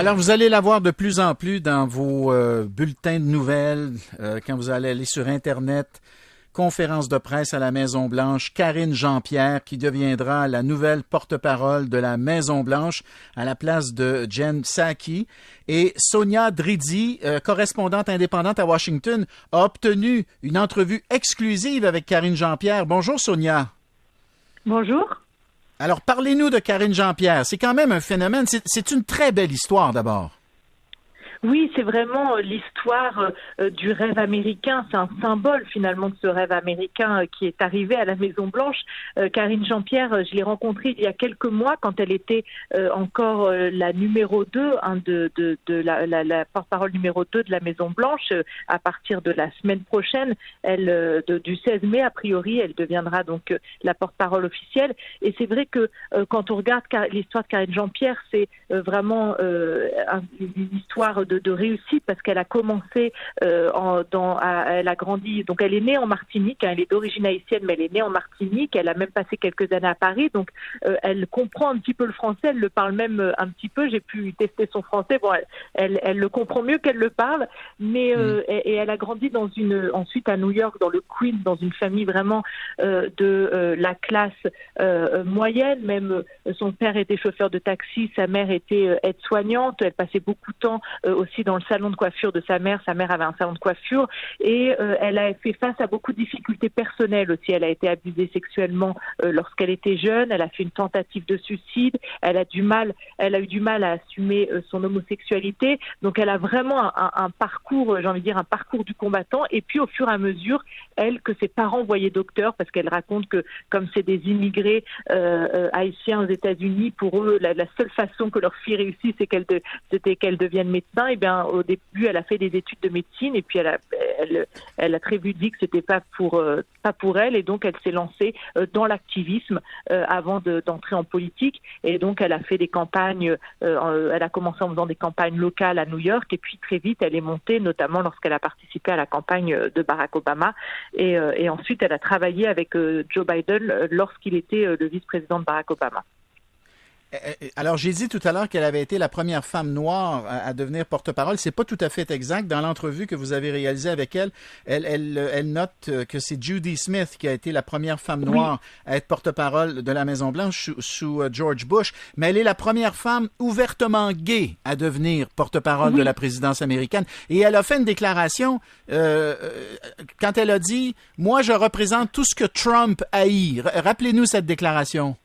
Alors, vous allez la voir de plus en plus dans vos euh, bulletins de nouvelles, euh, quand vous allez aller sur Internet, conférence de presse à la Maison-Blanche, Karine Jean-Pierre, qui deviendra la nouvelle porte-parole de la Maison-Blanche à la place de Jen Psaki. Et Sonia Dridi, euh, correspondante indépendante à Washington, a obtenu une entrevue exclusive avec Karine Jean-Pierre. Bonjour, Sonia. Bonjour. Alors, parlez-nous de Karine Jean-Pierre. C'est quand même un phénomène. C'est une très belle histoire d'abord. Oui, c'est vraiment euh, l'histoire euh, du rêve américain. C'est un symbole finalement de ce rêve américain euh, qui est arrivé à la Maison Blanche. Karine Jean-Pierre, je l'ai rencontrée il y a quelques mois quand elle était encore la numéro 2 hein, de, de, de, la, la, la porte-parole numéro 2 de la Maison Blanche. À partir de la semaine prochaine, elle, du 16 mai a priori, elle deviendra donc la porte-parole officielle. Et c'est vrai que quand on regarde l'histoire de Karine Jean-Pierre, c'est vraiment une histoire de, réussite parce qu'elle a commencé euh, en, dans, elle a grandi, donc elle est née en Martinique, hein, elle est d'origine haïtienne, mais elle est née en Martinique, elle a même passé quelques années à Paris, donc euh, elle comprend un petit peu le français, elle le parle même euh, un petit peu, j'ai pu tester son français, bon, elle, elle, le comprend mieux qu'elle le parle, mais mm. et, elle a grandi dans une, ensuite à New York, dans le Queens, dans une famille vraiment de la classe moyenne, même son père était chauffeur de taxi, sa mère était aide-soignante, elle passait beaucoup de temps aussi dans le salon de coiffure de sa mère. Sa mère avait un salon de coiffure et euh, elle a fait face à beaucoup de difficultés personnelles aussi. Elle a été abusée sexuellement euh, lorsqu'elle était jeune. Elle a fait une tentative de suicide. Elle a du mal, elle a eu du mal à assumer euh, son homosexualité. Donc elle a vraiment un, un parcours, j'ai envie de dire un parcours du combattant. Et puis au fur et à mesure, elle que ses parents voyaient docteur parce qu'elle raconte que comme c'est des immigrés haïtiens aux États-Unis, pour eux la, la, seule façon que leur fille réussisse, c'est qu'elle c'était qu'elle devienne médecin eh bien, au début, elle a fait des études de médecine et puis elle a, très vite dit que c'était pas pour, euh, pas pour elle et donc elle s'est lancée euh, dans l'activisme euh, avant d'entrer en politique et donc elle a fait des campagnes, elle a commencé en faisant des campagnes locales à New York et puis très vite elle est montée, notamment lorsqu'elle a participé à la campagne de Barack Obama et, et ensuite elle a travaillé avec Joe Biden lorsqu'il était le vice-président de Barack Obama. Euh, euh, alors, j'ai dit tout à l'heure qu'elle avait été la première femme noire à, devenir porte-parole. C'est pas tout à fait exact. Dans l'entrevue que vous avez réalisée avec elle, elle, elle, elle note que c'est Judy Smith qui a été la première femme noire à être porte-parole de la Maison-Blanche sous, euh, George Bush. Mais elle est la première femme ouvertement gay à devenir porte-parole de la présidence américaine. Et elle a fait une déclaration euh, quand elle a dit « Moi, je représente tout ce que Trump haït ». Rappelez-nous cette déclaration.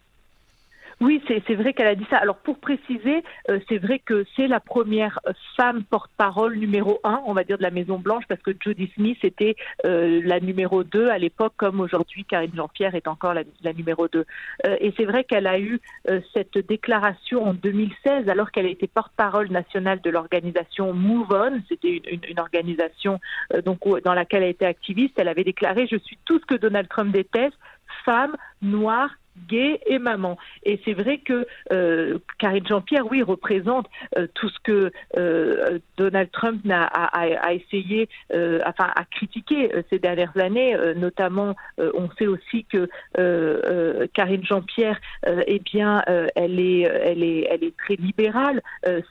Oui, c'est vrai qu'elle a dit ça. Alors pour préciser, euh, c'est vrai que c'est la première femme porte-parole numéro un, on va dire, de la Maison Blanche, parce que Judy Smith était euh, la numéro deux à l'époque, comme aujourd'hui Karine Jean-Pierre est encore la, numéro deux. Euh, et c'est vrai qu'elle a eu cette déclaration en 2016, alors qu'elle était porte-parole nationale de l'organisation Move On. C'était une, une, organisation donc dans laquelle elle était activiste. Elle avait déclaré "Je suis tout ce que Donald Trump déteste." femme noire gay et maman. Et c'est vrai que euh, Karine Jean-Pierre, oui, représente euh, tout ce que euh, Donald Trump a, essayé, euh, enfin, a critiqué ces dernières années. notamment, on sait aussi que Karine Jean-Pierre, eh bien, elle est, elle est, elle est très libérale.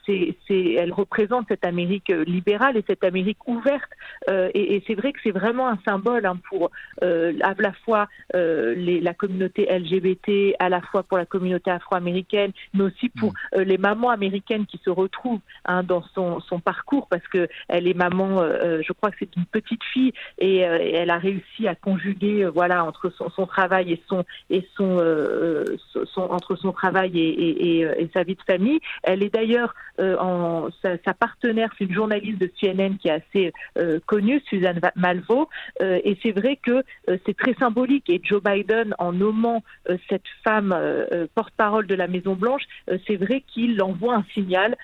c'est, elle représente cette Amérique libérale et cette Amérique ouverte. et, c'est vrai que c'est vraiment un symbole hein, pour à la fois la communauté LGBT à la fois pour la communauté afro-américaine, mais aussi pour mm. euh, les mamans américaines qui se retrouvent hein, dans son, son, parcours parce que elle est maman, euh, euh, je crois que c'est une petite fille et, elle a réussi à conjuguer voilà entre son, son, travail et son et son, son entre son travail et, et, et, sa vie de famille. Elle est d'ailleurs en sa, sa partenaire, c'est une journaliste de CNN qui est assez connue, Suzanne Malvo, et c'est vrai que c'est très symbolique et Joe Biden en nommant cette femme euh, euh, porte-parole de la Maison Blanche, euh, c'est vrai qu'il envoie un signal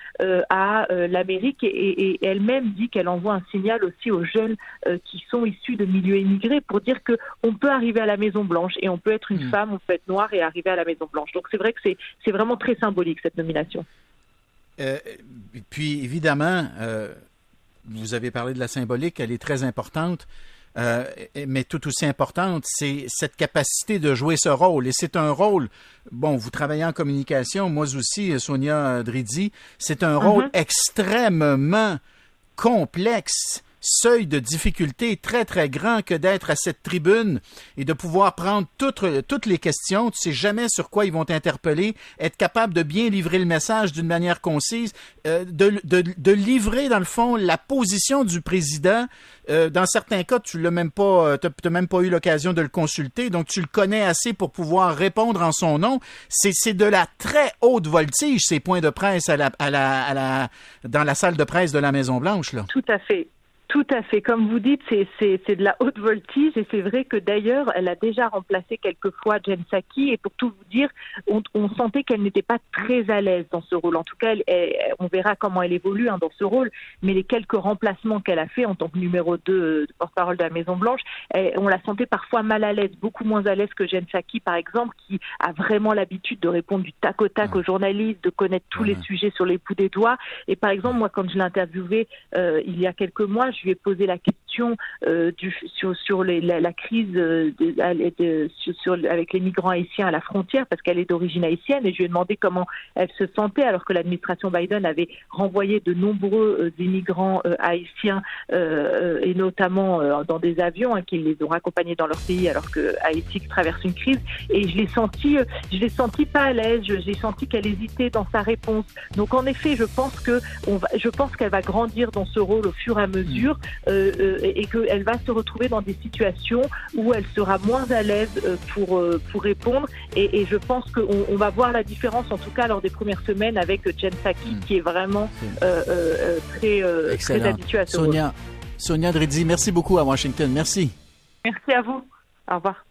à l'Amérique et, elle-même dit qu'elle envoie un signal aussi aux jeunes qui sont issus de milieux immigrés pour dire que on peut arriver à la Maison Blanche et on peut être une hmm. femme, on peut être noire et arriver à la Maison Blanche. Donc c'est vrai que c'est vraiment très symbolique cette nomination. puis évidemment, vous avez parlé de la symbolique, elle est très importante. Euh, mais tout aussi importante, c'est cette capacité de jouer ce rôle. Et c'est un rôle, bon, vous travaillez en communication, moi aussi, Sonia Dridi, c'est un rôle mm-hmm. extrêmement complexe seuil de difficulté très, très grand que d'être à cette tribune et de pouvoir prendre toutes, toutes les questions. Tu sais jamais sur quoi ils vont t'interpeller, être capable de bien livrer le message d'une manière concise, euh, de, de, de, livrer, dans le fond, la position du président. Euh, dans certains cas, tu l'as même pas, euh, t'as même pas eu l'occasion de le consulter, donc tu le connais assez pour pouvoir répondre en son nom. C'est, de la très haute voltige, ces points de presse à la, à la, à la, dans la salle de presse de la Maison-Blanche. Tout à fait. Tout à fait. Comme vous dites, c'est de la haute voltige et c'est vrai que d'ailleurs, elle a déjà remplacé quelquefois Jen Psaki et pour tout vous dire, on, on sentait qu'elle n'était pas très à l'aise dans ce rôle. En tout cas, on verra comment elle évolue hein, dans ce rôle, mais les quelques remplacements qu'elle a fait en tant que numéro 2 de porte-parole de la Maison-Blanche, on la sentait parfois mal à l'aise, beaucoup moins à l'aise que Jen Psaki, par exemple, qui a vraiment l'habitude de répondre du tac au tac aux journalistes, de connaître tous les sujets sur les bouts des doigts. Et par exemple, moi, quand je l'ai interviewée euh, il y a quelques mois, je lui ai posé la question euh, sur, la, crise euh, avec les migrants haïtiens à la frontière, parce qu'elle est d'origine haïtienne, et je lui ai demandé comment elle se sentait alors que l'administration Biden avait renvoyé de nombreux euh, immigrants haïtiens, et notamment dans des avions, hein, qui les ont accompagnés dans leur pays alors que Haïti traverse une crise. Et je l'ai senti, je l'ai senti pas à l'aise. J'ai senti qu'elle hésitait dans sa réponse. Donc en effet, je pense que je pense qu'elle va grandir dans ce rôle au fur et à mesure. Euh, euh, et qu'elle va se retrouver dans des situations où elle sera moins à l'aise euh, pour, pour répondre. Et, je pense qu'on va voir la différence, en tout cas lors des premières semaines, avec Jen Psaki, hmm. qui est vraiment très, très habituée à ce Sonia, Sonia Dredzi, merci beaucoup à Washington. Merci. Merci à vous. Au revoir.